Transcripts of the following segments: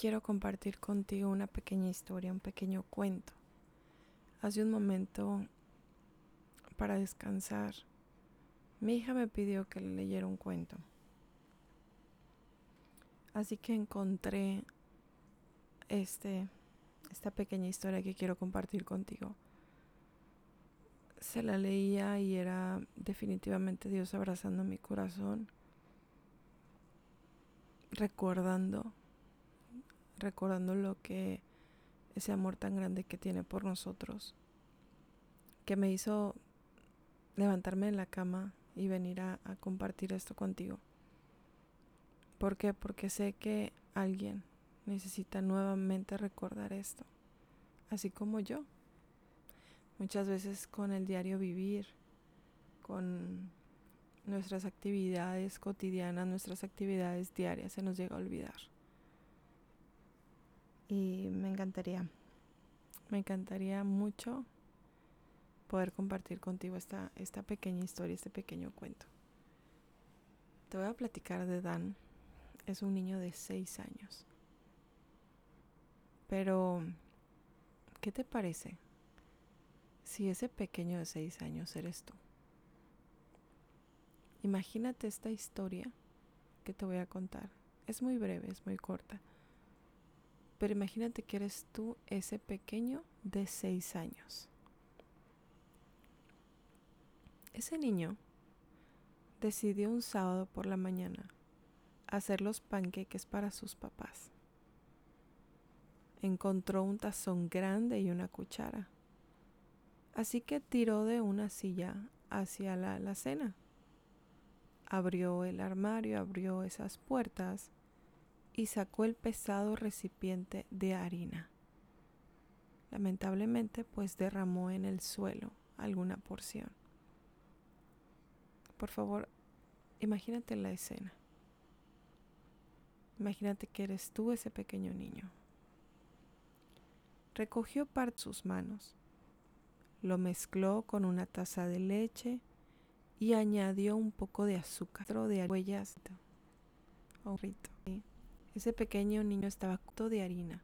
quiero compartir contigo una pequeña historia, un pequeño cuento. Hace un momento, para descansar, mi hija me pidió que le leyera un cuento. Así que encontré este, esta pequeña historia que quiero compartir contigo. Se la leía y era definitivamente Dios abrazando mi corazón, recordando recordando lo que ese amor tan grande que tiene por nosotros, que me hizo levantarme en la cama y venir a, a compartir esto contigo. ¿Por qué? Porque sé que alguien necesita nuevamente recordar esto, así como yo. Muchas veces con el diario vivir, con nuestras actividades cotidianas, nuestras actividades diarias, se nos llega a olvidar. Y me encantaría, me encantaría mucho poder compartir contigo esta, esta pequeña historia, este pequeño cuento. Te voy a platicar de Dan. Es un niño de 6 años. Pero, ¿qué te parece si ese pequeño de 6 años eres tú? Imagínate esta historia que te voy a contar. Es muy breve, es muy corta. Pero imagínate que eres tú ese pequeño de seis años. Ese niño decidió un sábado por la mañana hacer los panqueques para sus papás. Encontró un tazón grande y una cuchara. Así que tiró de una silla hacia la alacena. Abrió el armario, abrió esas puertas y sacó el pesado recipiente de harina. Lamentablemente, pues derramó en el suelo alguna porción. Por favor, imagínate la escena. Imagínate que eres tú ese pequeño niño. Recogió parte sus manos, lo mezcló con una taza de leche y añadió un poco de azúcar, de huellas, ese pequeño niño estaba todo de harina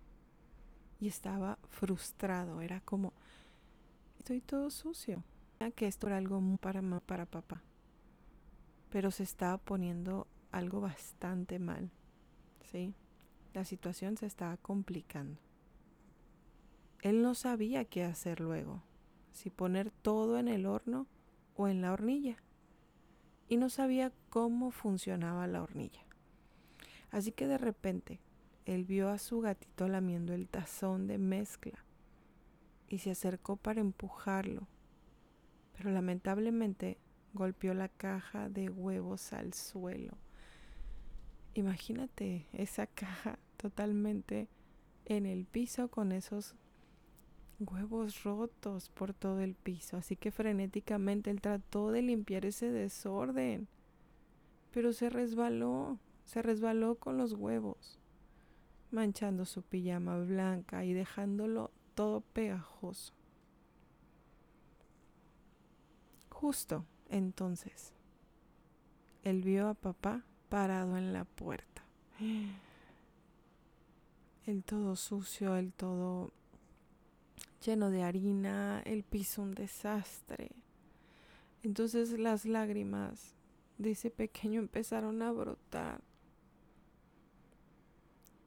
y estaba frustrado. Era como, estoy todo sucio. Que esto era algo para, para papá. Pero se estaba poniendo algo bastante mal. ¿Sí? La situación se estaba complicando. Él no sabía qué hacer luego. Si poner todo en el horno o en la hornilla. Y no sabía cómo funcionaba la hornilla. Así que de repente él vio a su gatito lamiendo el tazón de mezcla y se acercó para empujarlo, pero lamentablemente golpeó la caja de huevos al suelo. Imagínate esa caja totalmente en el piso con esos huevos rotos por todo el piso. Así que frenéticamente él trató de limpiar ese desorden, pero se resbaló se resbaló con los huevos, manchando su pijama blanca y dejándolo todo pegajoso. Justo entonces, él vio a papá parado en la puerta. El todo sucio, el todo lleno de harina, el piso un desastre. Entonces las lágrimas de ese pequeño empezaron a brotar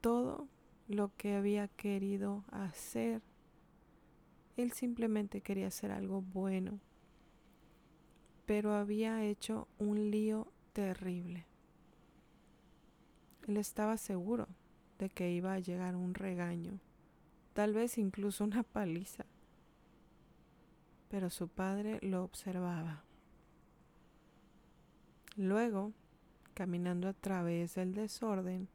todo lo que había querido hacer. Él simplemente quería hacer algo bueno, pero había hecho un lío terrible. Él estaba seguro de que iba a llegar un regaño, tal vez incluso una paliza, pero su padre lo observaba. Luego, caminando a través del desorden,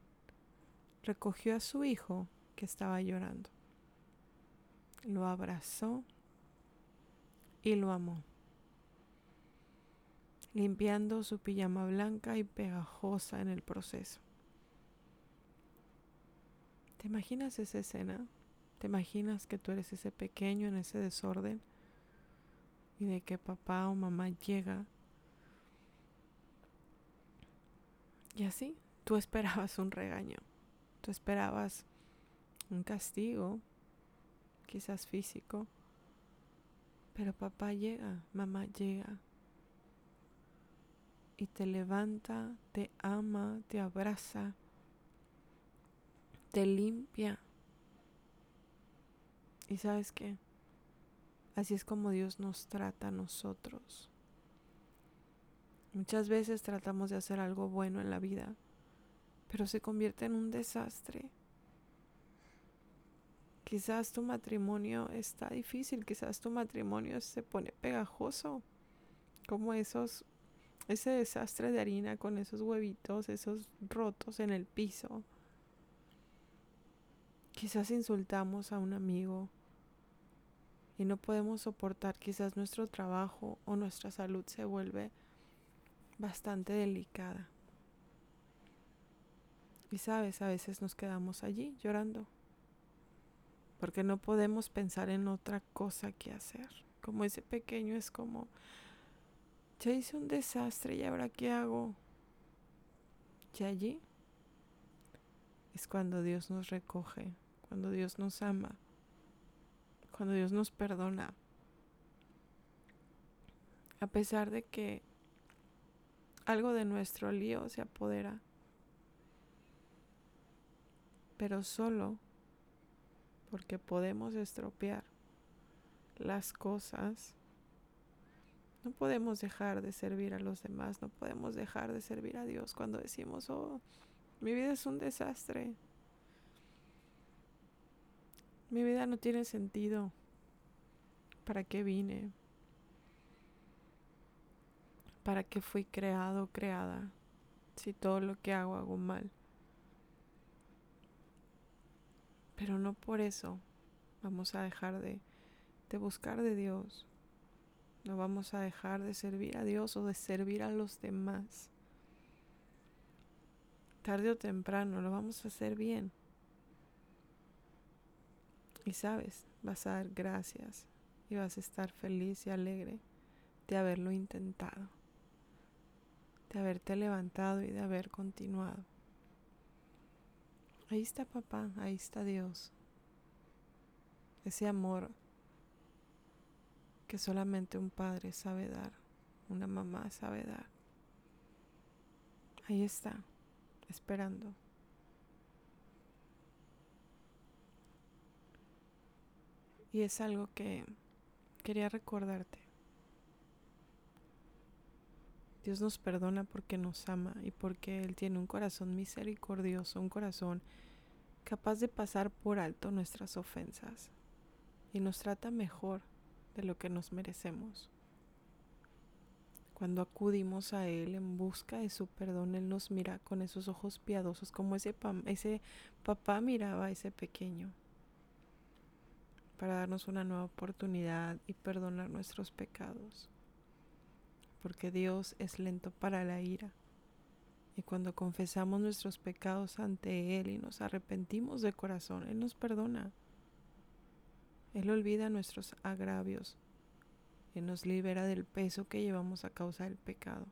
recogió a su hijo que estaba llorando. Lo abrazó y lo amó, limpiando su pijama blanca y pegajosa en el proceso. ¿Te imaginas esa escena? ¿Te imaginas que tú eres ese pequeño en ese desorden? Y de que papá o mamá llega. Y así, tú esperabas un regaño. Tú esperabas un castigo, quizás físico, pero papá llega, mamá llega y te levanta, te ama, te abraza, te limpia. Y sabes qué? Así es como Dios nos trata a nosotros. Muchas veces tratamos de hacer algo bueno en la vida, pero se convierte en un desastre. Quizás tu matrimonio está difícil, quizás tu matrimonio se pone pegajoso, como esos ese desastre de harina con esos huevitos, esos rotos en el piso. Quizás insultamos a un amigo y no podemos soportar, quizás nuestro trabajo o nuestra salud se vuelve bastante delicada. Y sabes, a veces nos quedamos allí llorando, porque no podemos pensar en otra cosa que hacer. Como ese pequeño es como, ya hice un desastre y ahora qué hago. Y allí es cuando Dios nos recoge, cuando Dios nos ama, cuando Dios nos perdona. A pesar de que algo de nuestro lío se apodera, pero solo porque podemos estropear las cosas no podemos dejar de servir a los demás, no podemos dejar de servir a Dios cuando decimos, oh, mi vida es un desastre. Mi vida no tiene sentido. ¿Para qué vine? ¿Para qué fui creado creada? Si todo lo que hago hago mal. Pero no por eso vamos a dejar de, de buscar de Dios. No vamos a dejar de servir a Dios o de servir a los demás. Tarde o temprano lo vamos a hacer bien. Y sabes, vas a dar gracias y vas a estar feliz y alegre de haberlo intentado, de haberte levantado y de haber continuado. Ahí está papá, ahí está Dios. Ese amor que solamente un padre sabe dar, una mamá sabe dar. Ahí está, esperando. Y es algo que quería recordarte. Dios nos perdona porque nos ama y porque Él tiene un corazón misericordioso, un corazón capaz de pasar por alto nuestras ofensas y nos trata mejor de lo que nos merecemos. Cuando acudimos a Él en busca de su perdón, Él nos mira con esos ojos piadosos como ese, ese papá miraba a ese pequeño para darnos una nueva oportunidad y perdonar nuestros pecados. Porque Dios es lento para la ira. Y cuando confesamos nuestros pecados ante Él y nos arrepentimos de corazón, Él nos perdona. Él olvida nuestros agravios y nos libera del peso que llevamos a causa del pecado,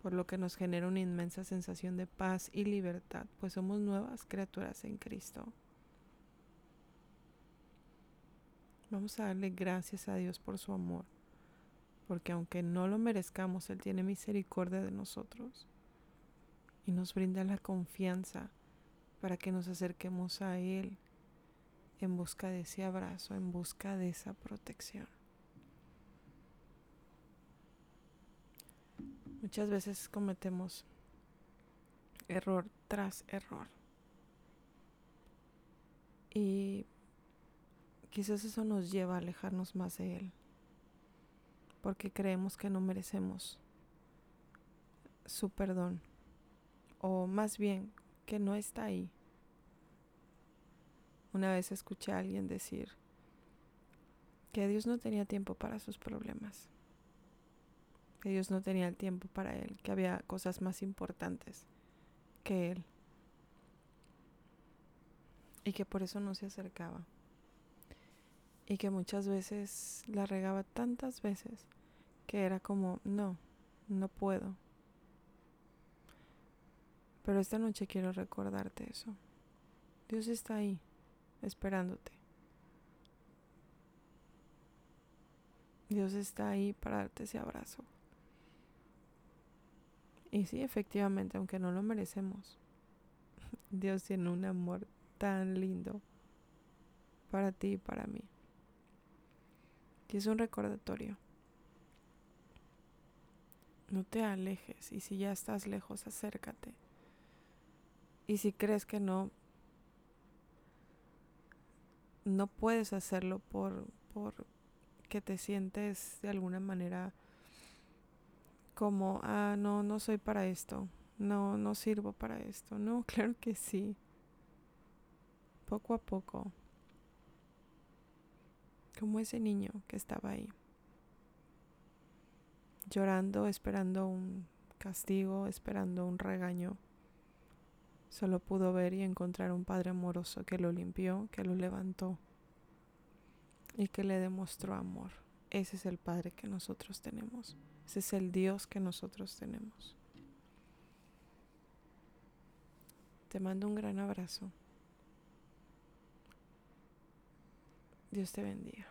por lo que nos genera una inmensa sensación de paz y libertad, pues somos nuevas criaturas en Cristo. Vamos a darle gracias a Dios por su amor, porque aunque no lo merezcamos, Él tiene misericordia de nosotros y nos brinda la confianza para que nos acerquemos a Él en busca de ese abrazo, en busca de esa protección. Muchas veces cometemos error tras error. Y quizás eso nos lleva a alejarnos más de Él. Porque creemos que no merecemos su perdón. O más bien, que no está ahí. Una vez escuché a alguien decir que Dios no tenía tiempo para sus problemas, que Dios no tenía el tiempo para él, que había cosas más importantes que él y que por eso no se acercaba y que muchas veces la regaba tantas veces que era como, no, no puedo. Pero esta noche quiero recordarte eso Dios está ahí, esperándote. Dios está ahí para darte ese abrazo. Y sí, efectivamente, aunque no lo merecemos, Dios tiene un amor tan lindo para ti y para mí. Y es un recordatorio. No te alejes y si ya estás lejos, acércate. Y si crees que no, no puedes hacerlo por, por que te sientes de alguna manera como, ah, no, no soy para esto, no, no sirvo para esto. No, claro que sí. Poco a poco. Como ese niño que estaba ahí. Llorando, esperando un castigo, esperando un regaño. Solo pudo ver y encontrar un padre amoroso que lo limpió, que lo levantó y que le demostró amor. Ese es el Padre que nosotros tenemos. Ese es el Dios que nosotros tenemos. Te mando un gran abrazo. Dios te bendiga.